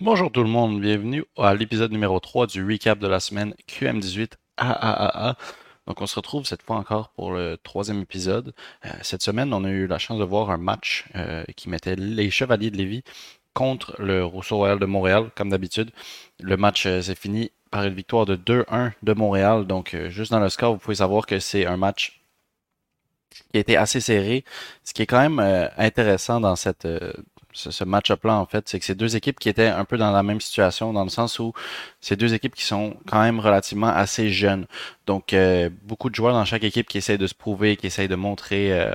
Bonjour tout le monde, bienvenue à l'épisode numéro 3 du recap de la semaine QM18 AAAA. Donc on se retrouve cette fois encore pour le troisième épisode. Euh, cette semaine, on a eu la chance de voir un match euh, qui mettait les Chevaliers de Lévis contre le Rousseau Royal de Montréal, comme d'habitude. Le match euh, s'est fini par une victoire de 2-1 de Montréal. Donc juste dans le score, vous pouvez savoir que c'est un match qui a été assez serré. Ce qui est quand même intéressant dans cette ce, match-up-là, en fait, c'est que c'est deux équipes qui étaient un peu dans la même situation, dans le sens où c'est deux équipes qui sont quand même relativement assez jeunes. Donc, euh, beaucoup de joueurs dans chaque équipe qui essayent de se prouver, qui essayent de montrer euh,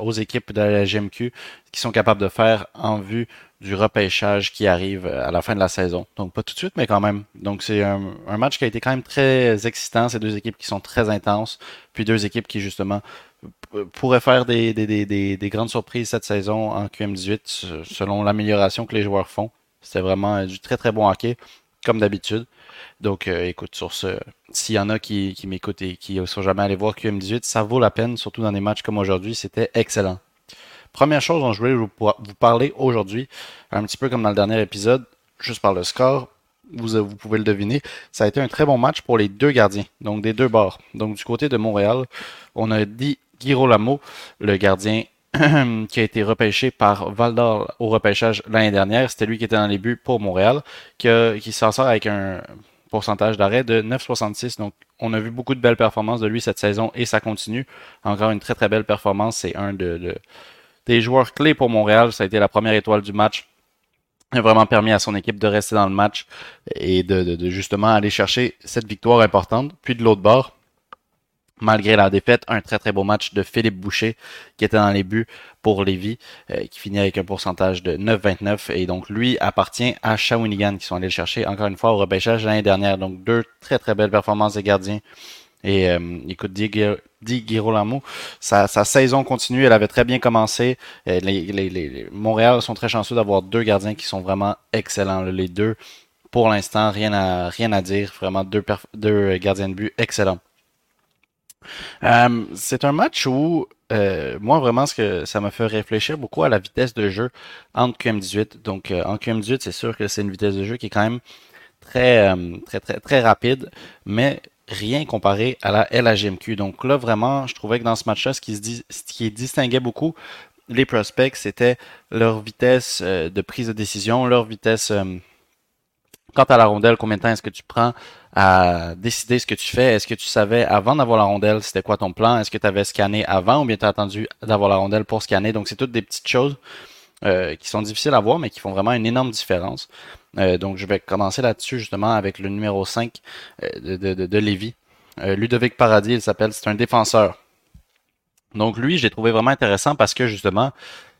aux équipes de la GMQ ce qu'ils sont capables de faire en vue du repêchage qui arrive à la fin de la saison. Donc, pas tout de suite, mais quand même. Donc, c'est un, match qui a été quand même très excitant. C'est deux équipes qui sont très intenses, puis deux équipes qui, justement, pourrait faire des, des, grandes surprises cette saison en QM18 selon l'amélioration que les joueurs font. C'était vraiment du très très bon hockey, comme d'habitude. Donc euh, écoute, sur ce, s'il y en a qui, qui m'écoutent et qui ne sont jamais allés voir QM18, ça vaut la peine, surtout dans des matchs comme aujourd'hui, c'était excellent. Première chose dont je voulais vous, parler aujourd'hui, un petit peu comme dans le dernier épisode, juste par le score, vous, vous, pouvez le deviner, ça a été un très bon match pour les deux gardiens, donc des deux bords. Donc du côté de Montréal, on a dit Girolamo, le gardien qui a été repêché par Valdor au repêchage l'année dernière. C'était lui qui était dans les buts pour Montréal, qui, qui s'en sort avec un pourcentage d'arrêt de 9,66. Donc, on a vu beaucoup de belles performances de lui cette saison et ça continue. Encore une très très belle performance. C'est un de, des joueurs clés pour Montréal. Ça a été la première étoile du match. Il a vraiment permis à son équipe de rester dans le match et de, de justement aller chercher cette victoire importante. Puis de l'autre bord, malgré la défaite, un très très beau match de Philippe Boucher qui était dans les buts pour Lévis, euh, qui finit avec un pourcentage de 9,29 et donc lui appartient à Shawinigan qui sont allés le chercher encore une fois au repêchage l'année dernière. Donc deux très très belles performances des gardiens. Et euh, écoute, Di Girolamo, sa, sa, saison continue, elle avait très bien commencé. Euh, les, les, les, Montréal sont très chanceux d'avoir deux gardiens qui sont vraiment excellents. Les deux, pour l'instant, rien à, rien à dire. Vraiment deux, deux gardiens de but excellents. Euh, c'est un match où, euh, moi, vraiment, ce que ça m'a fait réfléchir beaucoup à la vitesse de jeu entre QM18. Donc, euh, en QM18, c'est sûr que c'est une vitesse de jeu qui est quand même très, très, très, très rapide, mais rien comparé à la LHMQ. Donc là, vraiment, je trouvais que dans ce match-là, qui, se ce qui distinguait beaucoup les prospects, c'était leur vitesse de prise de décision, leur vitesse Quant à la rondelle, combien de temps est-ce que tu prends à décider ce que tu fais? Est-ce que tu savais avant d'avoir la rondelle, c'était quoi ton plan? Est-ce que tu avais scanné avant ou bien tu as attendu d'avoir la rondelle pour scanner? Donc, c'est toutes des petites choses euh, qui sont difficiles à voir, mais qui font vraiment une énorme différence. Euh, donc, je vais commencer là-dessus justement avec le numéro 5 euh, de, de. Ludovic Paradis, il s'appelle, c'est un défenseur. Donc, lui, j'ai trouvé vraiment intéressant parce que justement,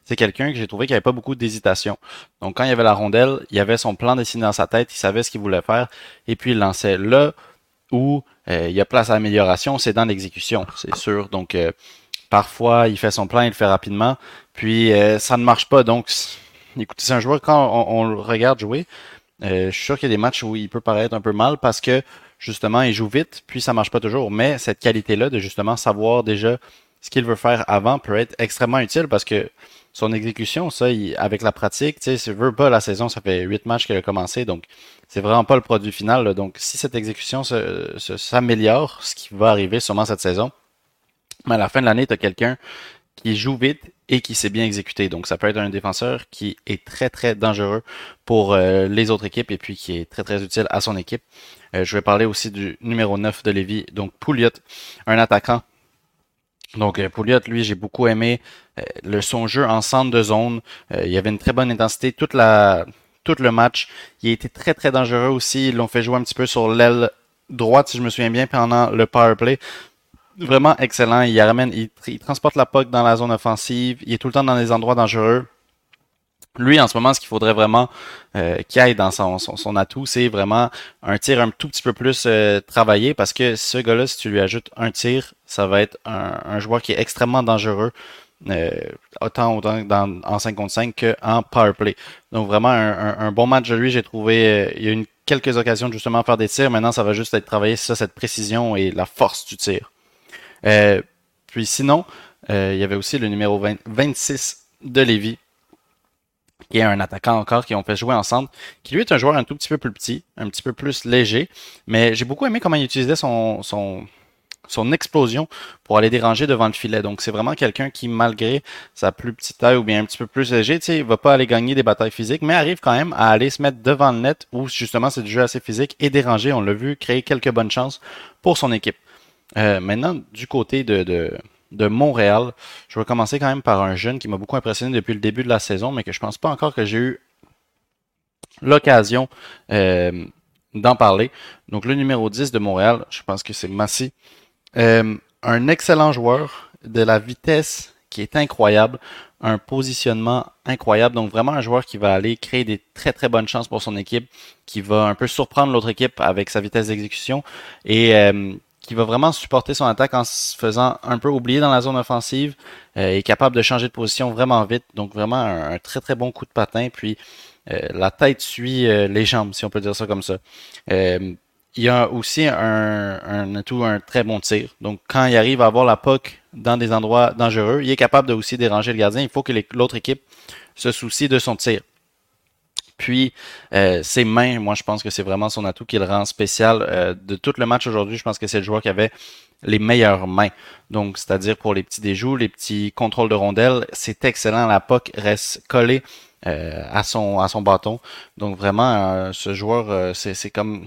c'est quelqu'un que j'ai trouvé qui avait pas beaucoup d'hésitation. Donc quand il y avait la rondelle, il avait son plan dessiné dans sa tête, il savait ce qu'il voulait faire, et puis il lançait là où euh, il y a place à amélioration, c'est dans l'exécution, c'est sûr. Donc euh, parfois il fait son plan, il le fait rapidement, puis euh, ça ne marche pas. Donc écoutez, c'est un joueur quand on, le regarde jouer, je suis sûr qu'il y a des matchs où il peut paraître un peu mal parce que justement il joue vite, puis ça marche pas toujours. Mais cette qualité-là de justement savoir déjà ce qu'il veut faire avant peut être extrêmement utile parce que son exécution, ça, avec la pratique, tu sais, veut pas la saison, ça fait huit matchs qu'elle a commencé, donc c'est vraiment pas le produit final. Donc, si cette exécution s'améliore, ce qui va arriver sûrement cette saison, mais à la fin de l'année, tu as quelqu'un qui joue vite et qui sait bien exécuter. Donc, ça peut être un défenseur qui est très, très dangereux pour euh, les autres équipes et puis qui est très, très utile à son équipe. Euh, je vais parler aussi du numéro 9 de Lévis, donc Pouliot, un attaquant donc, euh, Pouliot, lui, j'ai beaucoup aimé euh, le, son jeu en centre de zone. Euh, il avait une très bonne intensité toute la, tout le match. Il a été très, très dangereux aussi. Ils l'ont fait jouer un petit peu sur l'aile droite, si je me souviens bien, pendant le power play. Vraiment excellent. Il ramène, il, transporte la puck dans la zone offensive. Il est tout le temps dans des endroits dangereux. Lui, en ce moment, ce qu'il faudrait vraiment euh, qu'il aille dans son, atout, c'est vraiment un tir un tout petit peu plus euh, travaillé parce que ce gars-là, si tu lui ajoutes un tir, ça va être un, joueur qui est extrêmement dangereux, euh, autant, autant dans, en 5 contre 5 qu'en power play. Donc vraiment un, bon match de lui, j'ai trouvé. il y a eu quelques occasions de justement faire des tirs. Maintenant, ça va juste être travaillé sur cette précision et la force du tir. puis sinon, il y avait aussi le numéro 26 de Lévis qui est un attaquant encore, qui ont fait jouer ensemble, qui lui est un joueur un tout petit peu plus petit, un petit peu plus léger, mais j'ai beaucoup aimé comment il utilisait son, son, son explosion pour aller déranger devant le filet. Donc c'est vraiment quelqu'un qui, malgré sa plus petite taille ou bien un petit peu plus léger, il va pas aller gagner des batailles physiques, mais arrive quand même à aller se mettre devant le net où justement c'est du jeu assez physique et déranger, on l'a vu, créer quelques bonnes chances pour son équipe. Euh, maintenant, du côté de de Montréal. Je vais commencer quand même par un jeune qui m'a beaucoup impressionné depuis le début de la saison, mais que je pense pas encore que j'ai eu l'occasion euh, d'en parler. Donc le numéro 10 de Montréal, je pense que c'est Massy. Euh, un excellent joueur, de la vitesse qui est incroyable, un positionnement incroyable. Donc vraiment un joueur qui va aller créer des très très bonnes chances pour son équipe, qui va un peu surprendre l'autre équipe avec sa vitesse d'exécution et euh, qui va vraiment supporter son attaque en se faisant un peu oublier dans la zone offensive, euh, est capable de changer de position vraiment vite. Donc vraiment un, très très bon coup de patin. Puis euh, la tête suit euh, les jambes, si on peut dire ça comme ça. il y a aussi un, un atout, un très bon tir. Donc quand il arrive à avoir la puck dans des endroits dangereux, il est capable de aussi déranger le gardien. Il faut que l'autre équipe se soucie de son tir. Puis euh, ses mains, moi je pense que c'est vraiment son atout qui le rend spécial. Euh, de tout le match aujourd'hui, je pense que c'est le joueur qui avait les meilleures mains. Donc, c'est-à-dire pour les petits déjoues, les petits contrôles de rondelles, c'est excellent. La POC reste collée euh, à, son, à son bâton. Donc vraiment, ce joueur, c'est comme...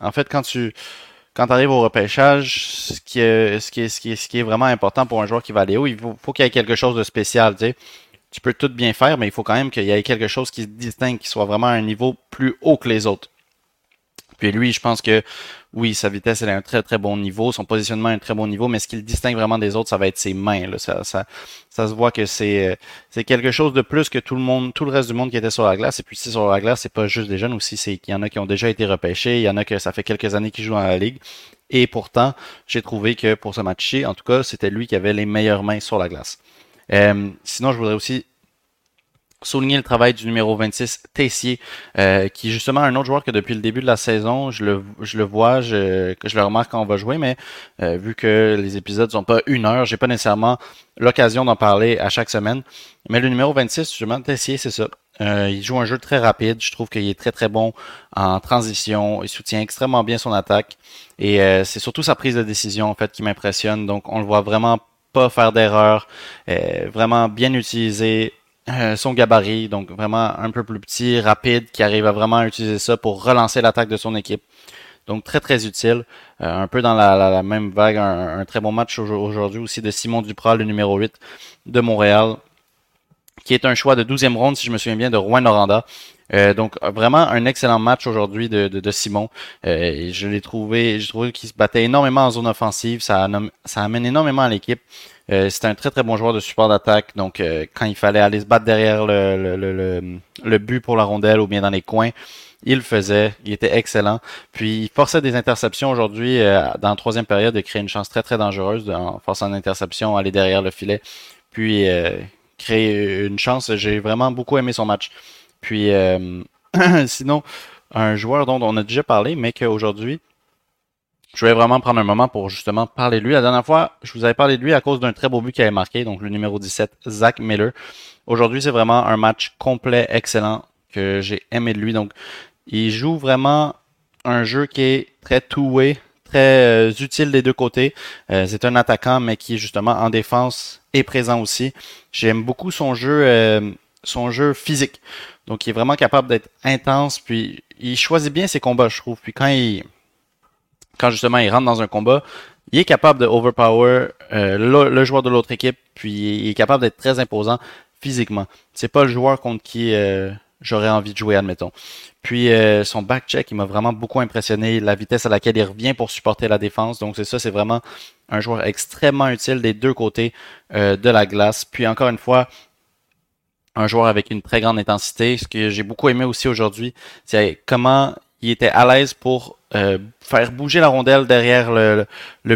En fait, quand tu quand tu arrives au repêchage, ce qui, est, ce, qui est, ce, qui est, ce qui est vraiment important pour un joueur qui va aller haut, il faut, faut qu'il y ait quelque chose de spécial. Sais tu peux tout bien faire, mais il faut quand même qu'il y ait quelque chose qui se distingue, qui soit vraiment à un niveau plus haut que les autres. Puis lui, je pense que oui, sa vitesse elle est à un très très bon niveau, son positionnement est un très bon niveau, mais ce qui le distingue vraiment des autres, ça va être ses mains. Là. Ça, ça, ça se voit que c'est euh, quelque chose de plus que tout le monde, tout le reste du monde qui était sur la glace. Et puis si sur la glace, c'est pas juste des jeunes aussi, c'est qu'il y en a qui ont déjà été repêchés, il y en a que ça fait quelques années qu'ils jouent dans la ligue. Et pourtant, j'ai trouvé que pour ce match-ci, en tout cas, c'était lui qui avait les meilleures mains sur la glace. Euh, sinon, je voudrais aussi souligner le travail du numéro 26, Tessier, euh, qui est justement un autre joueur que depuis le début de la saison, je le, je le vois, je, je le remarque quand on va jouer, mais euh, vu que les épisodes sont pas une heure, j'ai pas nécessairement l'occasion d'en parler à chaque semaine. Mais le numéro 26, justement, Tessier, c'est ça. Euh, il joue un jeu très rapide. Je trouve qu'il est très très bon en transition. Il soutient extrêmement bien son attaque. Et c'est surtout sa prise de décision en fait qui m'impressionne. Donc on le voit vraiment pas faire d'erreur, vraiment bien utilisé euh, son gabarit, donc vraiment un peu plus petit, rapide, qui arrive à vraiment utiliser ça pour relancer l'attaque de son équipe. Donc très très utile. Euh, un peu dans la, même vague, un, très bon match aujourd'hui aussi de Simon Duprat, le numéro 8 de Montréal, qui est un choix de 12e ronde, si je me souviens bien, de Rouen Noranda. Euh, donc vraiment un excellent match aujourd'hui de, de, Simon. Euh, je l'ai trouvé, j'ai trouvé qu'il se battait énormément en zone offensive. Ça, ça amène énormément à l'équipe. Euh, c'est un très très bon joueur de support d'attaque. Donc quand il fallait aller se battre derrière le, le, le, le, but pour la rondelle ou bien dans les coins, il le faisait. Il était excellent. Puis il forçait des interceptions aujourd'hui dans la troisième période de créer une chance très très dangereuse en forçant une interception, aller derrière le filet, puis créer une chance. J'ai vraiment beaucoup aimé son match. Puis euh, sinon, un joueur dont on a déjà parlé, mais qu'aujourd'hui, je vais vraiment prendre un moment pour justement parler de lui. La dernière fois, je vous avais parlé de lui à cause d'un très beau but qu'il avait marqué, donc le numéro 17, Zach Miller. Aujourd'hui, c'est vraiment un match complet, excellent, que j'ai aimé de lui. Donc, il joue vraiment un jeu qui est très two-way, très euh, utile des deux côtés. Euh, c'est un attaquant, mais qui est justement en défense et présent aussi. J'aime beaucoup son jeu, son jeu physique. Donc, il est vraiment capable d'être intense, puis il choisit bien ses combats, je trouve. Puis quand il, quand justement il rentre dans un combat, il est capable de overpower euh, le, joueur de l'autre équipe, puis il est capable d'être très imposant physiquement. C'est pas le joueur contre qui euh, j'aurais envie de jouer, admettons. Puis euh, son back check, il m'a vraiment beaucoup impressionné, la vitesse à laquelle il revient pour supporter la défense. Donc c'est ça, c'est vraiment un joueur extrêmement utile des deux côtés de la glace. Puis encore une fois, un joueur avec une très grande intensité. Ce que j'ai beaucoup aimé aussi aujourd'hui, c'est comment il était à l'aise pour euh, faire bouger la rondelle derrière le,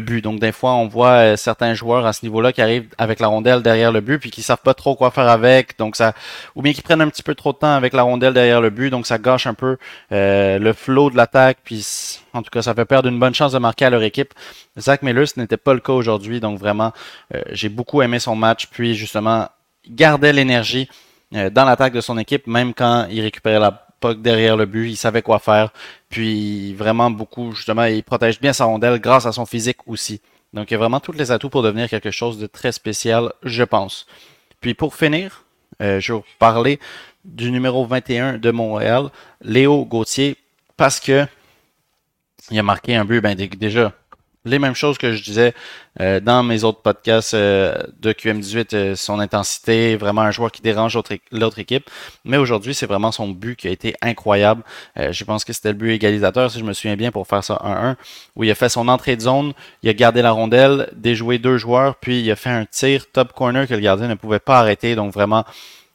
but. Donc des fois, on voit euh, certains joueurs à ce niveau-là qui arrivent avec la rondelle derrière le but puis qui savent pas trop quoi faire avec. Donc ça, ou bien qui prennent un petit peu trop de temps avec la rondelle derrière le but. Donc ça gâche un peu euh, le flow de l'attaque. Puis en tout cas, ça fait perdre une bonne chance de marquer à leur équipe. Zach Miller, ce n'était pas le cas aujourd'hui. Donc vraiment, j'ai beaucoup aimé son match. Puis justement, gardait l'énergie dans l'attaque de son équipe, même quand il récupérait la puck derrière le but, il savait quoi faire. Puis vraiment beaucoup, justement, il protège bien sa rondelle grâce à son physique aussi. Donc il y a vraiment tous les atouts pour devenir quelque chose de très spécial, je pense. Puis pour finir, je vais vous parler du numéro 21 de Montréal, Léo Gauthier, parce que il a marqué un but, ben déjà, les mêmes choses que je disais euh, dans mes autres podcasts euh, de QM18, euh, son intensité, vraiment un joueur qui dérange l'autre équipe. Mais aujourd'hui, c'est vraiment son but qui a été incroyable. je pense que c'était le but égalisateur, si je me souviens bien, pour faire ça 1-1, où il a fait son entrée de zone, il a gardé la rondelle, déjoué deux joueurs, puis il a fait un tir top corner que le gardien ne pouvait pas arrêter. Donc vraiment,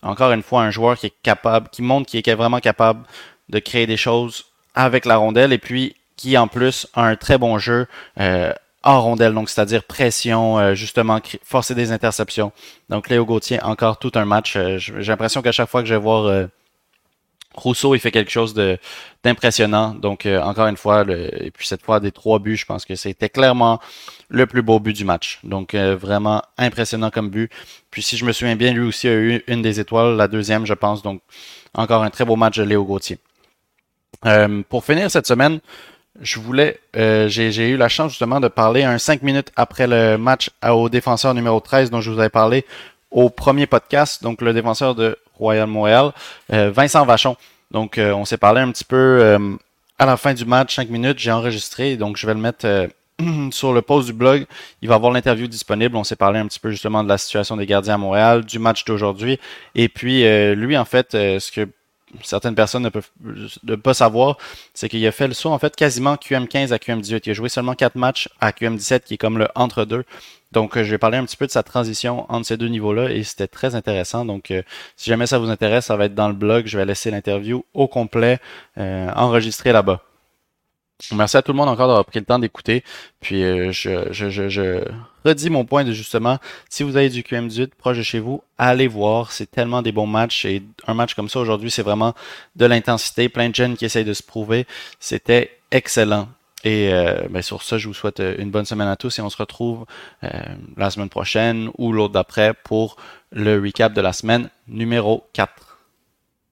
encore une fois, un joueur qui est capable, qui montre qu'il est vraiment capable de créer des choses avec la rondelle et puis qui en plus a un très bon jeu euh, en rondelle, donc c'est-à-dire pression, euh, justement forcer des interceptions. Donc Léo Gauthier, encore tout un match. Euh, j'ai l'impression qu'à chaque fois que je vais voir Rousseau, il fait quelque chose d'impressionnant. Donc encore une fois, et puis cette fois des trois buts, je pense que c'était clairement le plus beau but du match. Donc vraiment impressionnant comme but. Puis si je me souviens bien, lui aussi a eu une des étoiles, la deuxième, je pense. Donc encore un très beau match de Léo Gauthier. pour finir cette semaine, je voulais, euh, j'ai eu la chance justement de parler un 5 minutes après le match au défenseur numéro 13 dont je vous avais parlé au premier podcast, donc le défenseur de Royal Montréal, euh, Vincent Vachon. Donc euh, on s'est parlé un petit peu à la fin du match, 5 minutes, j'ai enregistré, donc je vais le mettre sur le post du blog. Il va avoir l'interview disponible. On s'est parlé un petit peu justement de la situation des gardiens à Montréal, du match d'aujourd'hui. Et puis lui, en fait, ce que certaines personnes ne peuvent pas savoir, c'est qu'il a fait le saut en fait quasiment QM15 à QM18. Il a joué seulement 4 matchs à QM17 qui est comme le entre-deux. Donc euh, je vais parler un petit peu de sa transition entre ces deux niveaux-là et c'était très intéressant. Donc euh, si jamais ça vous intéresse, ça va être dans le blog. Je vais laisser l'interview au complet euh, enregistré là-bas. Merci à tout le monde encore d'avoir pris le temps d'écouter. Puis euh, je, je, je, redis mon point de justement, si vous avez du QM18 proche de chez vous, allez voir. C'est tellement des bons matchs. Et un match comme ça aujourd'hui, c'est vraiment de l'intensité. Plein de jeunes qui essayent de se prouver. C'était excellent. Et euh, ben, sur ça, je vous souhaite euh, une bonne semaine à tous et on se retrouve la semaine prochaine ou l'autre d'après pour le recap de la semaine numéro 4.